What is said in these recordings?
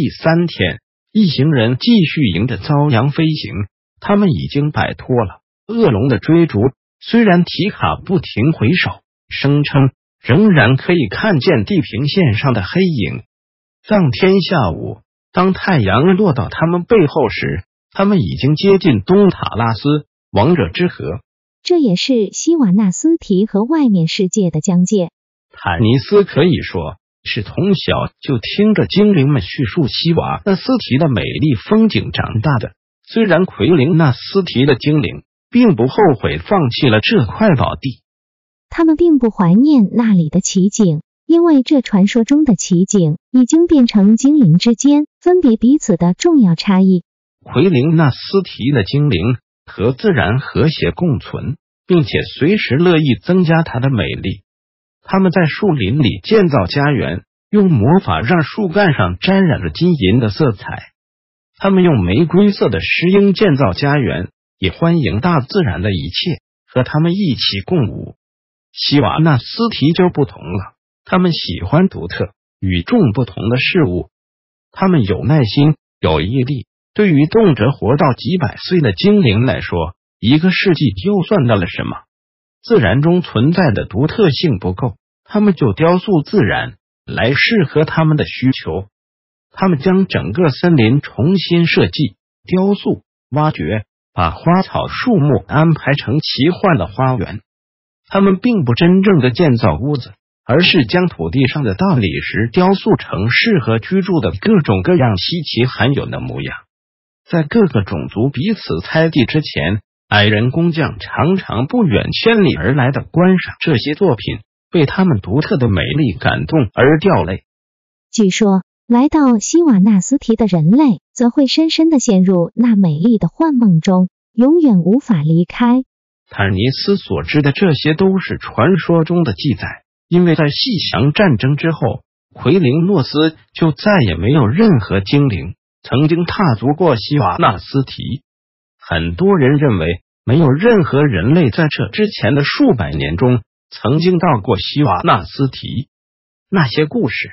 第三天，一行人继续迎着朝阳飞行。他们已经摆脱了恶龙的追逐，虽然提卡不停回首，声称仍然可以看见地平线上的黑影。当天下午，当太阳落到他们背后时，他们已经接近东塔拉斯王者之河，这也是西瓦纳斯提和外面世界的疆界。坦尼斯可以说。是从小就听着精灵们叙述西瓦那斯提的美丽风景长大的。虽然奎林那斯提的精灵并不后悔放弃了这块宝地，他们并不怀念那里的奇景，因为这传说中的奇景已经变成精灵之间分别彼此的重要差异。奎林那斯提的精灵和自然和谐共存，并且随时乐意增加它的美丽。他们在树林里建造家园，用魔法让树干上沾染了金银的色彩。他们用玫瑰色的石英建造家园，也欢迎大自然的一切和他们一起共舞。希瓦纳斯提就不同了，他们喜欢独特、与众不同的事物。他们有耐心，有毅力。对于动辄活到几百岁的精灵来说，一个世纪又算得了什么？自然中存在的独特性不够，他们就雕塑自然来适合他们的需求。他们将整个森林重新设计、雕塑、挖掘，把花草树木安排成奇幻的花园。他们并不真正的建造屋子，而是将土地上的大理石雕塑成适合居住的各种各样稀奇罕有的模样。在各个种族彼此猜地之前。矮人工匠常常不远千里而来的观赏这些作品，被他们独特的美丽感动而掉泪。据说，来到西瓦纳斯提的人类，则会深深的陷入那美丽的幻梦中，永远无法离开。坦尼斯所知的这些都是传说中的记载，因为在细翔战争之后，奎林诺斯就再也没有任何精灵曾经踏足过西瓦纳斯提。很多人认为，没有任何人类在这之前的数百年中曾经到过西瓦纳斯提。那些故事，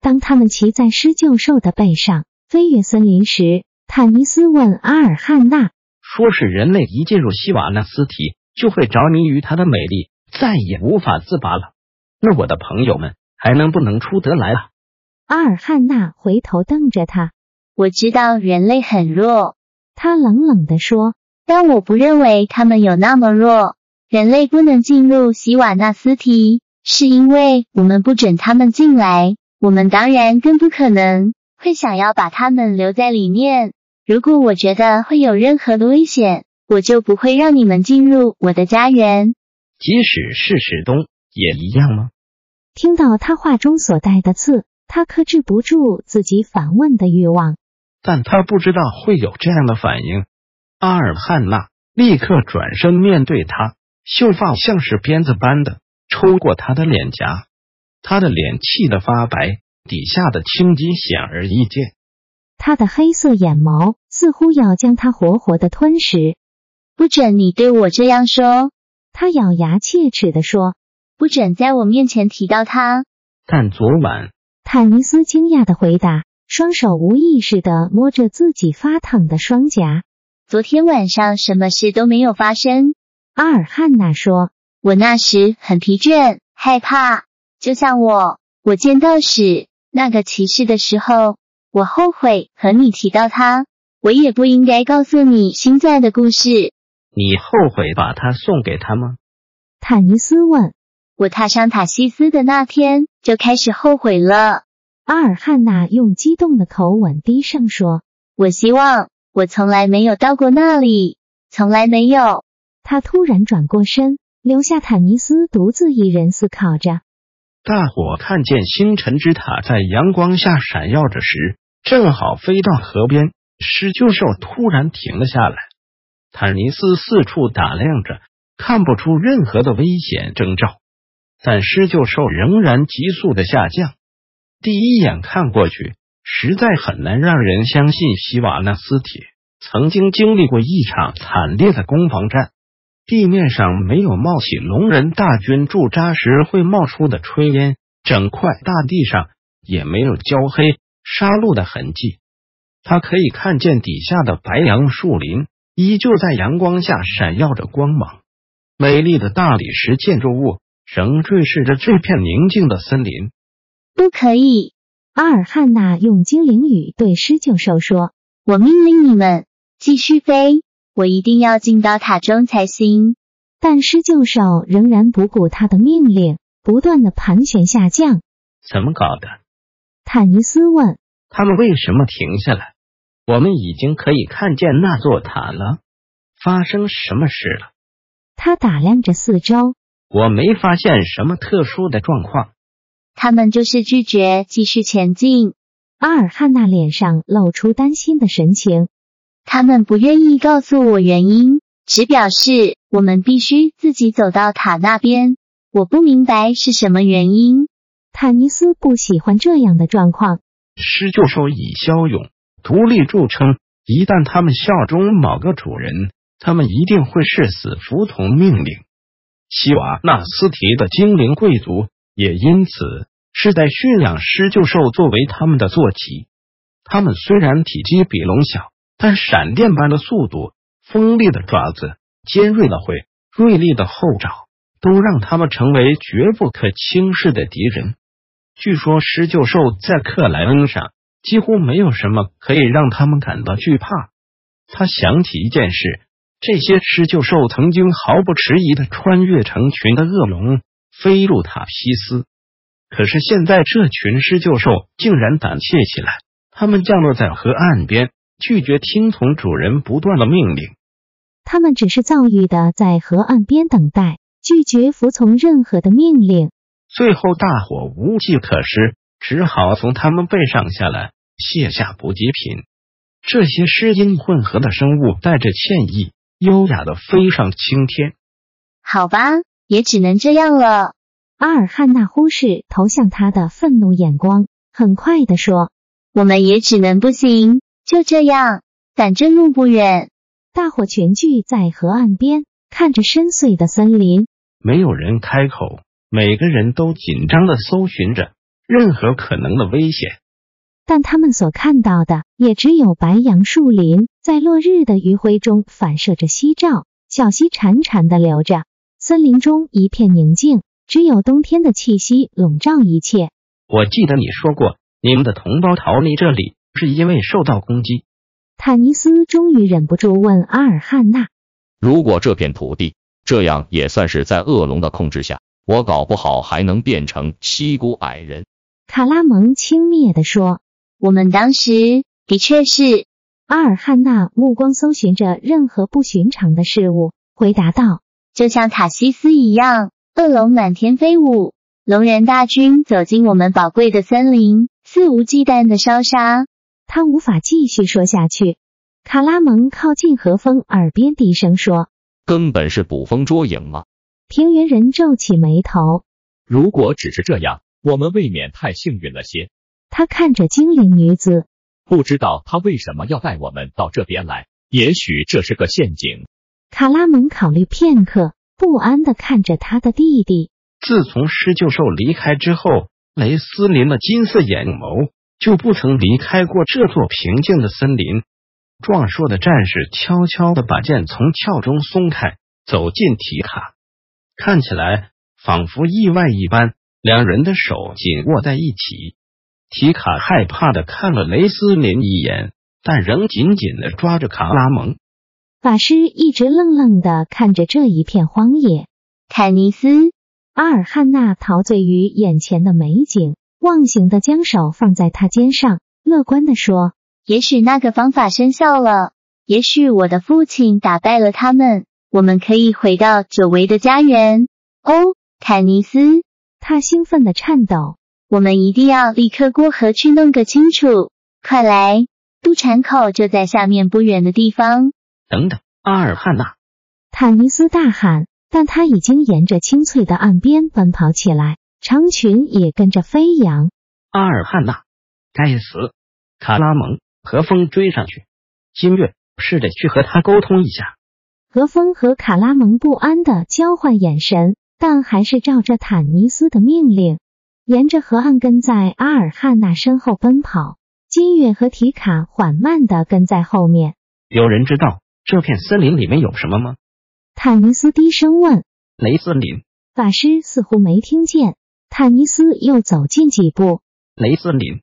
当他们骑在狮鹫兽的背上飞越森林时，坦尼斯问阿尔汉娜：“说是人类一进入西瓦纳斯提，就会着迷于它的美丽，再也无法自拔了。那我的朋友们还能不能出得来了？”阿尔汉娜回头瞪着他：“我知道人类很弱。”他冷冷地说：“但我不认为他们有那么弱。人类不能进入希瓦纳斯提，是因为我们不准他们进来。我们当然更不可能会想要把他们留在里面。如果我觉得会有任何的危险，我就不会让你们进入我的家园。即使是史东也一样吗？”听到他话中所带的刺，他克制不住自己反问的欲望。但他不知道会有这样的反应。阿尔汉娜立刻转身面对他，秀发像是鞭子般的抽过他的脸颊，他的脸气得发白，底下的青筋显而易见。他的黑色眼眸似乎要将他活活的吞噬。不准你对我这样说！他咬牙切齿的说：“不准在我面前提到他。”但昨晚，坦尼斯惊讶的回答。双手无意识的摸着自己发烫的双颊。昨天晚上什么事都没有发生。阿尔汉娜说：“我那时很疲倦，害怕，就像我，我见到史那个骑士的时候，我后悔和你提到他。我也不应该告诉你现在的故事。你后悔把它送给他吗？”塔尼斯问。我踏上塔西斯的那天就开始后悔了。阿尔汉娜用激动的口吻低声说：“我希望我从来没有到过那里，从来没有。”他突然转过身，留下坦尼斯独自一人思考着。大伙看见星辰之塔在阳光下闪耀着时，正好飞到河边。狮鹫兽突然停了下来，坦尼斯四处打量着，看不出任何的危险征兆，但狮鹫兽仍然急速的下降。第一眼看过去，实在很难让人相信希瓦纳斯铁曾经经历过一场惨烈的攻防战。地面上没有冒起龙人大军驻扎时会冒出的炊烟，整块大地上也没有焦黑杀戮的痕迹。他可以看见底下的白杨树林依旧在阳光下闪耀着光芒，美丽的大理石建筑物仍注视着这片宁静的森林。不可以！阿尔汉娜用精灵语对狮鹫兽说：“我命令你们继续飞。”我一定要进到塔中才行，但施救兽仍然不顾他的命令，不断的盘旋下降。怎么搞的？坦尼斯问。他们为什么停下来？我们已经可以看见那座塔了。发生什么事了？他打量着四周。我没发现什么特殊的状况。他们就是拒绝继续前进。阿尔汉娜脸上露出担心的神情。他们不愿意告诉我原因，只表示我们必须自己走到塔那边。我不明白是什么原因。坦尼斯不喜欢这样的状况。狮鹫兽以骁勇、独立著称，一旦他们效忠某个主人，他们一定会誓死服从命令。希瓦纳斯提的精灵贵族也因此是在驯养狮鹫兽作为他们的坐骑。他们虽然体积比龙小。但闪电般的速度、锋利的爪子、尖锐的喙、锐利的后爪，都让他们成为绝不可轻视的敌人。据说狮鹫兽在克莱恩上几乎没有什么可以让他们感到惧怕。他想起一件事：这些狮鹫兽曾经毫不迟疑的穿越成群的恶龙，飞入塔西斯。可是现在，这群狮鹫兽竟然胆怯起来，他们降落在河岸边。拒绝听从主人不断的命令，他们只是躁郁的在河岸边等待，拒绝服从任何的命令。最后，大伙无计可施，只好从他们背上下来，卸下补给品。这些湿阴混合的生物带着歉意，优雅的飞上青天。好吧，也只能这样了。阿尔汉娜忽视投向他的愤怒眼光，很快的说：“我们也只能不行。”就这样，反正路不远。大伙全聚在河岸边，看着深邃的森林。没有人开口，每个人都紧张的搜寻着任何可能的危险。但他们所看到的，也只有白杨树林在落日的余晖中反射着夕照，小溪潺潺的流着。森林中一片宁静，只有冬天的气息笼罩一切。我记得你说过，你们的同胞逃离这里。是因为受到攻击，坦尼斯终于忍不住问阿尔汉娜：“如果这片土地这样也算是在恶龙的控制下，我搞不好还能变成西古矮人。”卡拉蒙轻蔑地说：“我们当时的确是。”阿尔汉娜目光搜寻着任何不寻常的事物，回答道：“就像塔西斯一样，恶龙满天飞舞，龙人大军走进我们宝贵的森林，肆无忌惮的烧杀。”他无法继续说下去。卡拉蒙靠近何风耳边低声说：“根本是捕风捉影吗？”平原人皱起眉头。如果只是这样，我们未免太幸运了些。他看着精灵女子，不知道他为什么要带我们到这边来。也许这是个陷阱。卡拉蒙考虑片刻，不安的看着他的弟弟。自从狮鹫兽离开之后，雷斯林的金色眼眸。就不曾离开过这座平静的森林。壮硕的战士悄悄的把剑从鞘中松开，走进提卡，看起来仿佛意外一般。两人的手紧握在一起。提卡害怕的看了雷斯林一眼，但仍紧紧的抓着卡拉蒙。法师一直愣愣的看着这一片荒野。凯尼斯、阿尔汉娜陶醉于眼前的美景。忘形的将手放在他肩上，乐观的说：“也许那个方法生效了，也许我的父亲打败了他们，我们可以回到久违的家园。”哦，凯尼斯，他兴奋的颤抖。我们一定要立刻过河去弄个清楚！快来，渡船口就在下面不远的地方。等等，阿尔汉娜！坦尼斯大喊，但他已经沿着清脆的岸边奔跑起来，长裙也跟着飞扬。阿尔汉娜，该死！卡拉蒙，和风追上去。金月，试着去和他沟通一下。何风和卡拉蒙不安的交换眼神，但还是照着坦尼斯的命令。沿着河岸跟在阿尔汉娜身后奔跑，金月和提卡缓慢的跟在后面。有人知道这片森林里面有什么吗？坦尼斯低声问。雷森林法师似乎没听见。坦尼斯又走近几步。雷斯林，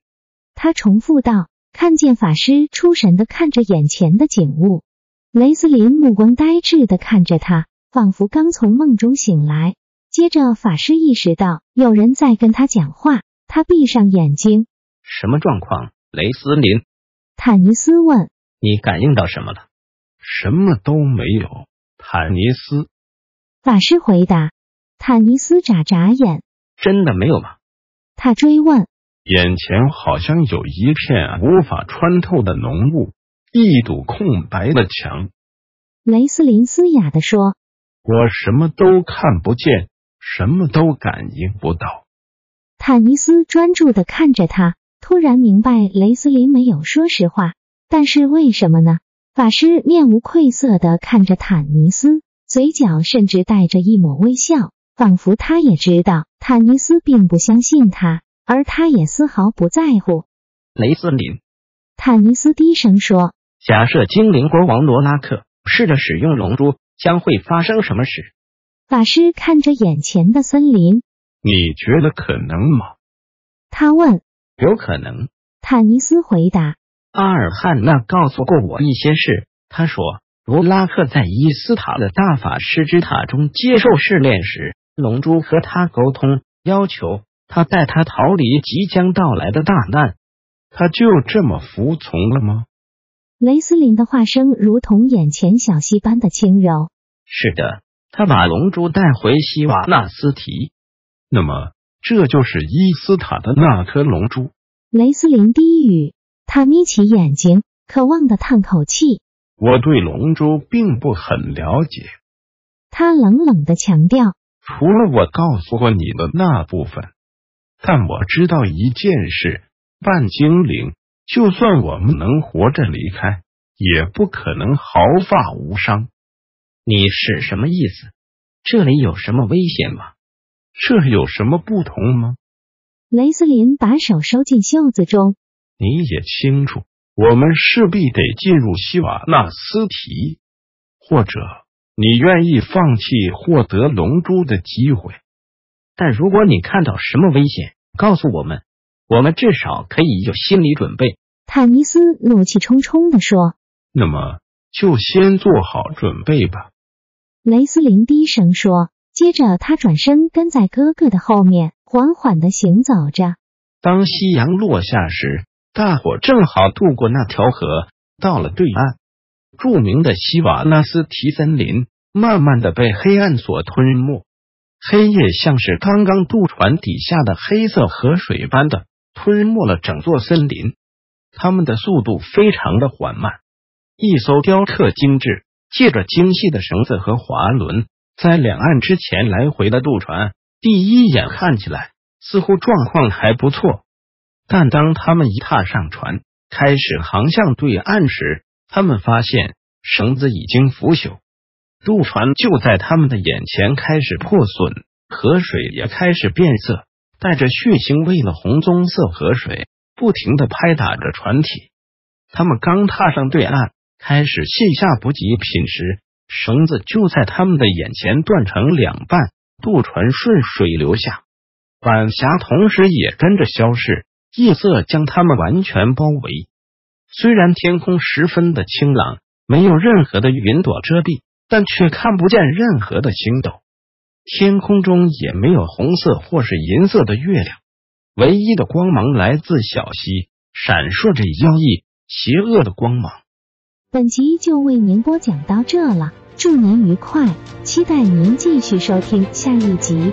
他重复道，看见法师出神的看着眼前的景物。雷斯林目光呆滞的看着他，仿佛刚从梦中醒来。接着，法师意识到有人在跟他讲话，他闭上眼睛。什么状况？雷斯林，坦尼斯问。你感应到什么了？什么都没有，坦尼斯。法师回答。坦尼斯眨眨眼。真的没有吗？他追问。眼前好像有一片无法穿透的浓雾，一堵空白的墙。雷斯林嘶哑的说。我什么都看不见。什么都感应不到。坦尼斯专注的看着他，突然明白雷斯林没有说实话，但是为什么呢？法师面无愧色的看着坦尼斯，嘴角甚至带着一抹微笑，仿佛他也知道坦尼斯并不相信他，而他也丝毫不在乎。雷斯林，坦尼斯低声说：“假设精灵国王罗拉克试着使用龙珠，将会发生什么事？”法师看着眼前的森林，你觉得可能吗？他问。有可能，坦尼斯回答。阿尔汉娜告诉过我一些事。他说，罗拉克在伊斯塔的大法师之塔中接受试炼时，龙珠和他沟通，要求他带他逃离即将到来的大难。他就这么服从了吗？雷斯林的话声如同眼前小溪般的轻柔。是的。他把龙珠带回西瓦纳斯提，那么这就是伊斯塔的那颗龙珠。雷斯林低语，他眯起眼睛，渴望的叹口气。我对龙珠并不很了解。他冷冷的强调，除了我告诉过你的那部分，但我知道一件事：半精灵，就算我们能活着离开，也不可能毫发无伤。你是什么意思？这里有什么危险吗？这有什么不同吗？雷斯林把手收进袖子中。你也清楚，我们势必得进入希瓦纳斯提，或者你愿意放弃获得龙珠的机会。但如果你看到什么危险，告诉我们，我们至少可以有心理准备。坦尼斯怒气冲冲的说：“那么就先做好准备吧。”雷斯林低声说，接着他转身跟在哥哥的后面，缓缓的行走着。当夕阳落下时，大伙正好渡过那条河，到了对岸。著名的西瓦纳斯提森林慢慢的被黑暗所吞没，黑夜像是刚刚渡船底下的黑色河水般的吞没了整座森林。他们的速度非常的缓慢，一艘雕刻精致。借着精细的绳子和滑轮，在两岸之前来回的渡船，第一眼看起来似乎状况还不错。但当他们一踏上船，开始航向对岸时，他们发现绳子已经腐朽，渡船就在他们的眼前开始破损，河水也开始变色，带着血腥味的红棕色河水不停的拍打着船体。他们刚踏上对岸。开始卸下补给品时，绳子就在他们的眼前断成两半，渡船顺水流下，晚霞同时也跟着消失，夜色将他们完全包围。虽然天空十分的清朗，没有任何的云朵遮蔽，但却看不见任何的星斗，天空中也没有红色或是银色的月亮，唯一的光芒来自小溪，闪烁着妖异、邪恶的光芒。本集就为您播讲到这了，祝您愉快，期待您继续收听下一集。